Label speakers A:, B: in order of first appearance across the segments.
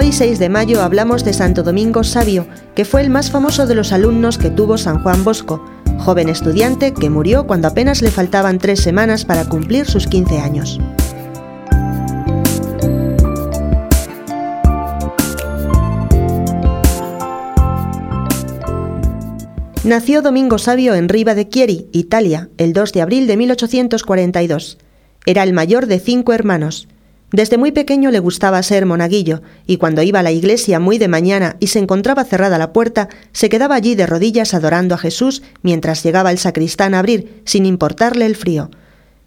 A: y 6 de mayo hablamos de Santo Domingo Sabio, que fue el más famoso de los alumnos que tuvo San Juan Bosco, joven estudiante que murió cuando apenas le faltaban tres semanas para cumplir sus 15 años. Nació Domingo Sabio en Riva de Chieri, Italia, el 2 de abril de 1842. Era el mayor de cinco hermanos. Desde muy pequeño le gustaba ser monaguillo, y cuando iba a la iglesia muy de mañana y se encontraba cerrada la puerta, se quedaba allí de rodillas adorando a Jesús mientras llegaba el sacristán a abrir, sin importarle el frío.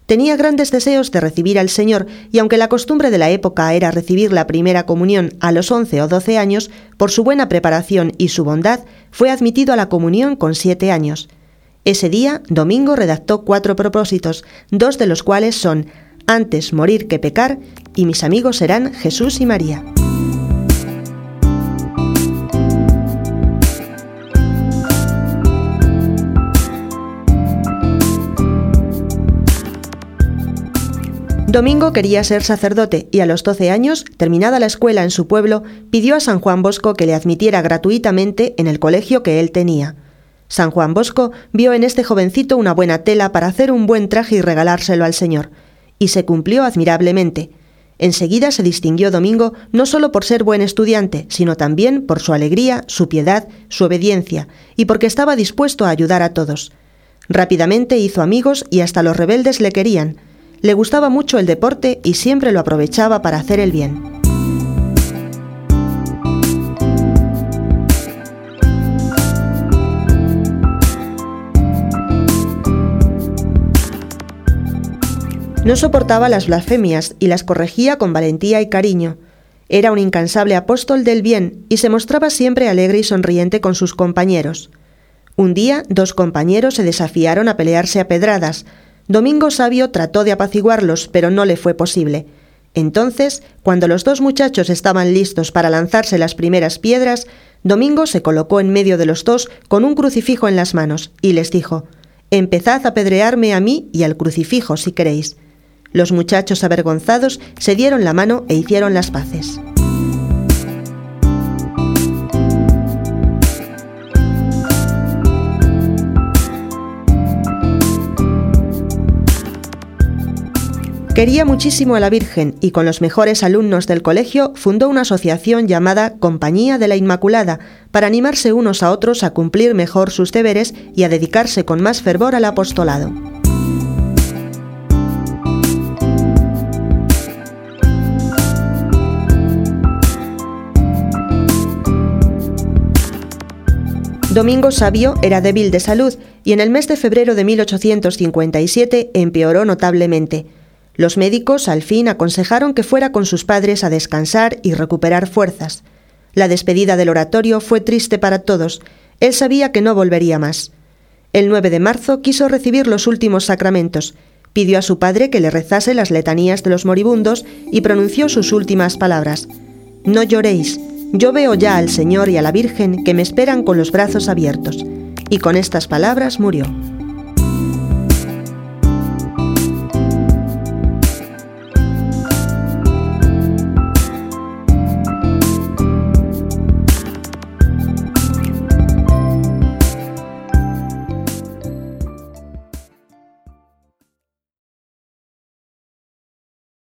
A: Tenía grandes deseos de recibir al Señor, y aunque la costumbre de la época era recibir la primera comunión a los once o doce años, por su buena preparación y su bondad, fue admitido a la comunión con siete años. Ese día, Domingo redactó cuatro propósitos, dos de los cuales son antes morir que pecar, y mis amigos serán Jesús y María. Domingo quería ser sacerdote y a los 12 años, terminada la escuela en su pueblo, pidió a San Juan Bosco que le admitiera gratuitamente en el colegio que él tenía. San Juan Bosco vio en este jovencito una buena tela para hacer un buen traje y regalárselo al Señor, y se cumplió admirablemente. Enseguida se distinguió Domingo no solo por ser buen estudiante, sino también por su alegría, su piedad, su obediencia, y porque estaba dispuesto a ayudar a todos. Rápidamente hizo amigos y hasta los rebeldes le querían, le gustaba mucho el deporte y siempre lo aprovechaba para hacer el bien. No soportaba las blasfemias y las corregía con valentía y cariño. Era un incansable apóstol del bien y se mostraba siempre alegre y sonriente con sus compañeros. Un día, dos compañeros se desafiaron a pelearse a pedradas, Domingo Sabio trató de apaciguarlos, pero no le fue posible. Entonces, cuando los dos muchachos estaban listos para lanzarse las primeras piedras, Domingo se colocó en medio de los dos con un crucifijo en las manos y les dijo, Empezad a pedrearme a mí y al crucifijo si queréis. Los muchachos avergonzados se dieron la mano e hicieron las paces. Quería muchísimo a la Virgen y con los mejores alumnos del colegio fundó una asociación llamada Compañía de la Inmaculada para animarse unos a otros a cumplir mejor sus deberes y a dedicarse con más fervor al apostolado. Domingo Sabio era débil de salud y en el mes de febrero de 1857 empeoró notablemente. Los médicos al fin aconsejaron que fuera con sus padres a descansar y recuperar fuerzas. La despedida del oratorio fue triste para todos. Él sabía que no volvería más. El 9 de marzo quiso recibir los últimos sacramentos. Pidió a su padre que le rezase las letanías de los moribundos y pronunció sus últimas palabras. No lloréis, yo veo ya al Señor y a la Virgen que me esperan con los brazos abiertos. Y con estas palabras murió.